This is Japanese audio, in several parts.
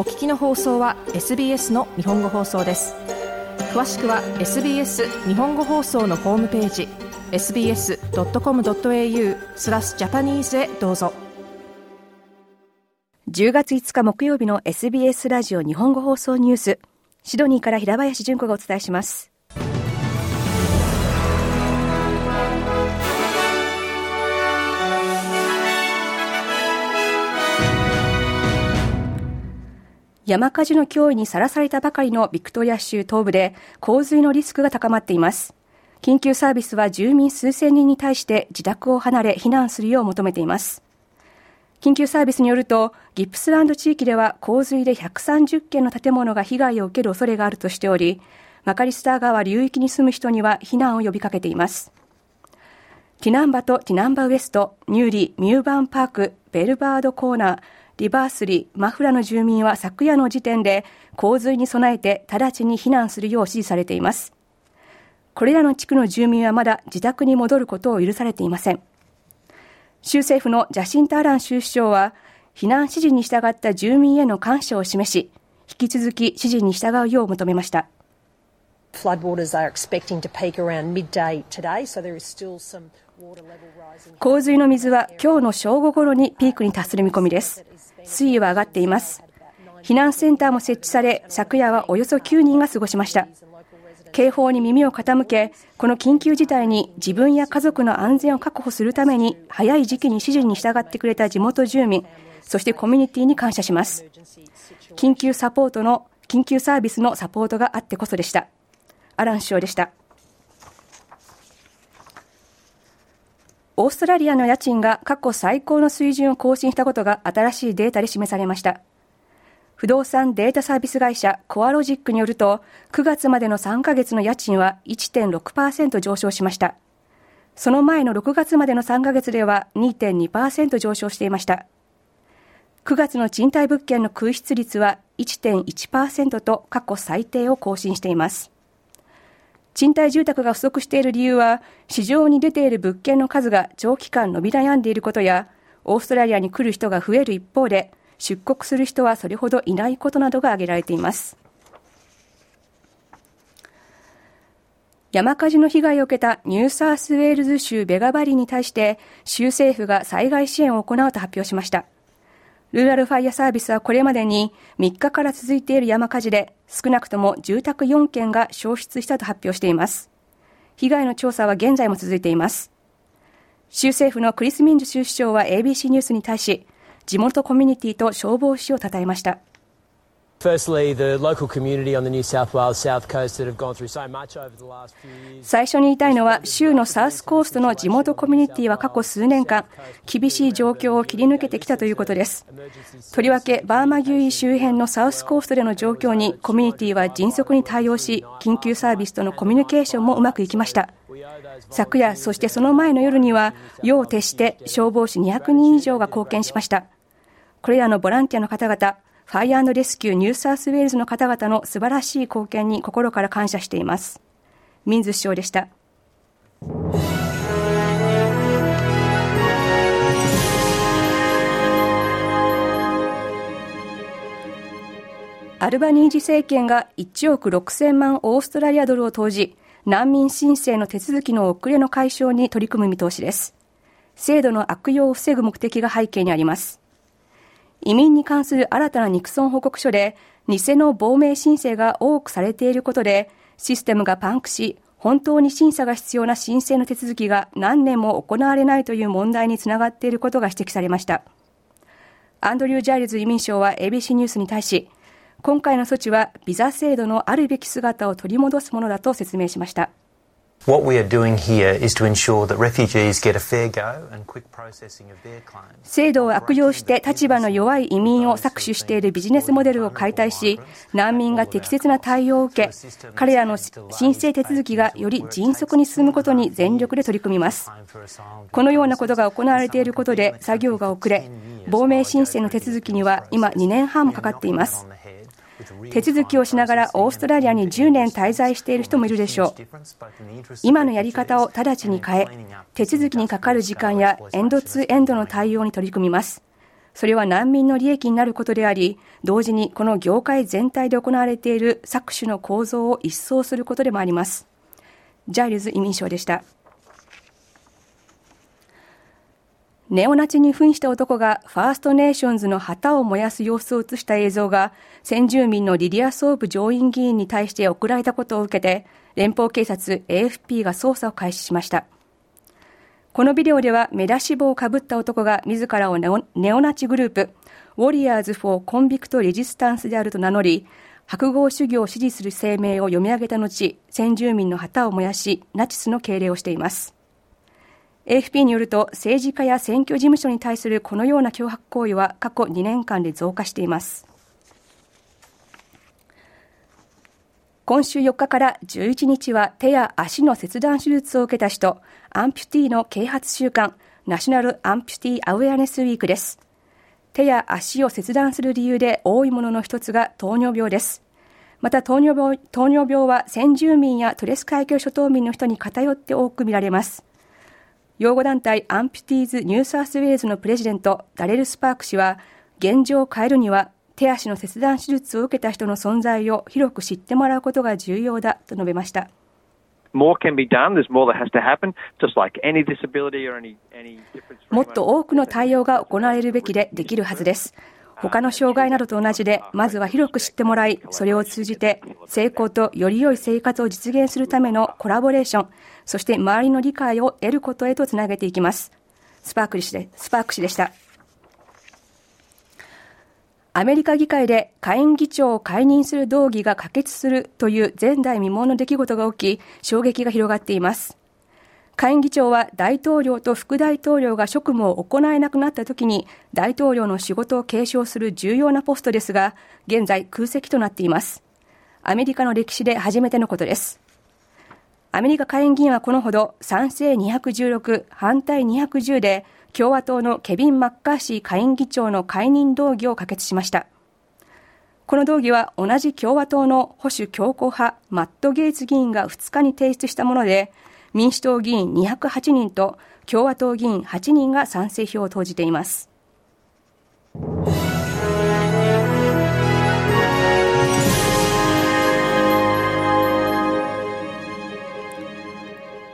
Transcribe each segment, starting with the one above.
お聞きの放送は SBS の日本語放送です。詳しくは SBS 日本語放送のホームページ sbs.com.au スラスジャパニーズへどうぞ。10月5日木曜日の SBS ラジオ日本語放送ニュースシドニーから平林純子がお伝えします。山火事の脅威にさらされたばかりのビクトリア州東部で洪水のリスクが高まっています。緊急サービスは住民数千人に対して自宅を離れ避難するよう求めています。緊急サービスによると、ギプスランド地域では洪水で130件の建物が被害を受ける恐れがあるとしており、マカリスター川流域に住む人には避難を呼びかけています。ティナンバとティナンバウエスト、ニューリー、ミューバンパーク、ベルバードコーナー、リバースリー、マフラの住民は昨夜の時点で洪水に備えて直ちに避難するよう指示されています。これらの地区の住民はまだ自宅に戻ることを許されていません。州政府のジャシンタ・アラン州首相は、避難指示に従った住民への感謝を示し、引き続き指示に従うよう求めました。洪水の水は今日の正午ごろにピークに達する見込みです。水位は上がっています。避難センターも設置され、昨夜はおよそ9人が過ごしました。警報に耳を傾け、この緊急事態に自分や家族の安全を確保するために、早い時期に指示に従ってくれた地元住民、そしてコミュニティに感謝します。緊急サポートの、緊急サービスのサポートがあってこそでした。アラン首相でした。オーストラリアの家賃が過去最高の水準を更新したことが新しいデータで示されました。不動産データサービス会社コアロジックによると、9月までの3ヶ月の家賃は1.6%上昇しました。その前の6月までの3ヶ月では2.2%上昇していました。9月の賃貸物件の空室率は1.1%と過去最低を更新しています。賃貸住宅が不足している理由は、市場に出ている物件の数が長期間伸び悩んでいることや、オーストラリアに来る人が増える一方で、出国する人はそれほどいないことなどが挙げられています。山火事の被害を受けたニューサースウェールズ州ベガバリーに対して州政府が災害支援を行うと発表しました。ルーラルファイアサービスはこれまでに3日から続いている山火事で少なくとも住宅4件が焼失したと発表しています。被害の調査は現在も続いています。州政府のクリス・ミンズ州首相は ABC ニュースに対し、地元コミュニティと消防士を称えました。最初に言いたいのは、州のサウスコーストの地元コミュニティは過去数年間、厳しい状況を切り抜けてきたということです。とりわけ、バーマグイ周辺のサウスコーストでの状況に、コミュニティは迅速に対応し、緊急サービスとのコミュニケーションもうまくいきました。昨夜、そしてその前の夜には、夜を徹して消防士200人以上が貢献しました。これらのボランティアの方々、 Fire Rescue ニューサウスウェールズの方々の素晴らしい貢献に心から感謝しています。ミンズ首相でした。アルバニージ政権が1億6000万オーストラリアドルを投じ、難民申請の手続きの遅れの解消に取り組む見通しです。制度の悪用を防ぐ目的が背景にあります。移民に関する新たなニクソン報告書で、偽の亡命申請が多くされていることで、システムがパンクし、本当に審査が必要な申請の手続きが何年も行われないという問題につながっていることが指摘されました。アンドリュー・ジャイルズ移民省は ABC ニュースに対し、今回の措置はビザ制度のあるべき姿を取り戻すものだと説明しました。制度を悪用して立場の弱い移民を搾取しているビジネスモデルを解体し、難民が適切な対応を受け、彼らの申請手続きがより迅速に進むことに全力で取り組みます。このようなことが行われていることで作業が遅れ、亡命申請の手続きには今2年半もかかっています。手続きをしながらオーストラリアに10年滞在している人もいるでしょう。今のやり方を直ちに変え、手続きにかかる時間やエンドツーエンドの対応に取り組みます。それは難民の利益になることであり、同時にこの業界全体で行われている搾取の構造を一掃することでもあります。ジャイルズ移民省でした。ネオナチに扮した男がファーストネーションズの旗を燃やす様子を映した映像が先住民のリディア・ソーブ上院議員に対して送られたことを受けて連邦警察 AFP が捜査を開始しました。このビデオでは目出し帽をかぶった男が自らをネオナチグループ Warriors for Convict Resistance であると名乗り白豪主義を支持する声明を読み上げた後先住民の旗を燃やしナチスの敬礼をしています AFP によると政治家や選挙事務所に対するこのような脅迫行為は過去2年間で増加しています。今週4日から11日は手や足の切断手術を受けた人アンピュティの啓発週間ナショナルアンピュティアウェアネスウィークです。手や足を切断する理由で多いものの一つが糖尿病です。また糖尿病糖尿病は先住民やトレス海峡諸島民の人に偏って多く見られます。擁護団体 Amputees ニューサウスウェールズの President ダレル・スパーク氏は現状を変えるには手足の切断手術を受けた人の存在を広く知ってもらうことが重要だと述べました。もっと多くの対応が行われるべきでできるはずです。他の障害などと同じで、まずは広く知ってもらい、それを通じて成功とより良い生活を実現するためのコラボレーション、そして周りの理解を得ることへとつなげていきます。スパーク氏で、スパーク氏でした。アメリカ議会で下院議長を解任する動議が可決するという前代未聞の出来事が起き、衝撃が広がっています。下院議長は大統領と副大統領が職務を行えなくなった時に大統領の仕事を継承する重要なポストですが、現在空席となっています。アメリカの歴史で初めてのことです。アメリカ下院議員はこのほど賛成216、反対210で共和党のケビン・マッカーシー下院議長の解任動議を可決しました。この動議は同じ共和党の保守強硬派マット・ゲイツ議員が2日に提出したもので、民主党議員208人と共和党議員8人が賛成票を投じています。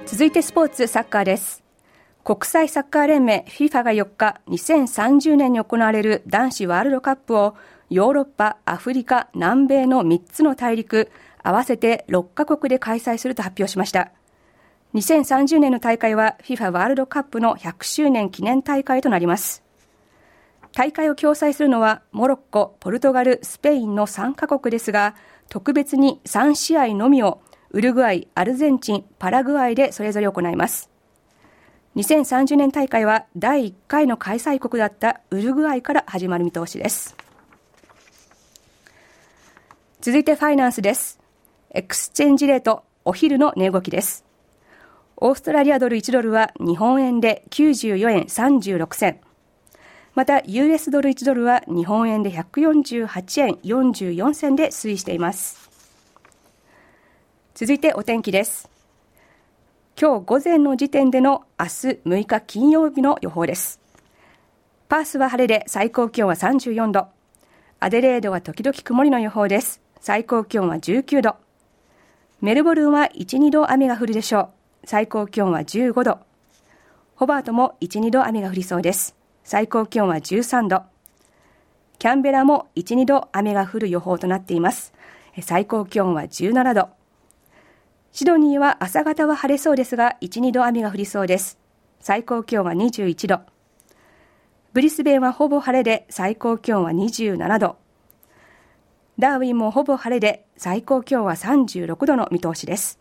続いてスポーツサッカーです。国際サッカー連盟 FIFA が4日、2030年に行われる男子ワールドカップをヨーロッパ、アフリカ、南米の3つの大陸、合わせて6カ国で開催すると発表しました。2030年の大会は FIFA ワールドカップの100周年記念大会となります。大会を共催するのはモロッコ、ポルトガル、スペインの3カ国ですが、特別に3試合のみをウルグアイ、アルゼンチン、パラグアイでそれぞれ行います。2030年大会は第1回の開催国だったウルグアイから始まる見通しです。続いてファイナンスです。 Exchange rate、お昼の値動きです。オーストラリアドル1ドルは日本円で94円36銭。また、US ドル1ドルは日本円で148円44銭で推移しています。続いてお天気です。今日午前の時点での明日6日金曜日の予報です。パースは晴れで最高気温は34度。アデレードは時々曇りの予報です。最高気温は19度。メルボルンは1、2度雨が降るでしょう。最高気温は15度。ホバートも1、2度雨が降りそうです。最高気温は13度。キャンベラも1、2度雨が降る予報となっています。最高気温は17度。シドニーは朝方は晴れそうですが、1、2度雨が降りそうです。最高気温は21度。ブリスベンはほぼ晴れで最高気温は27度。ダーウィンもほぼ晴れで最高気温は36度の見通しです。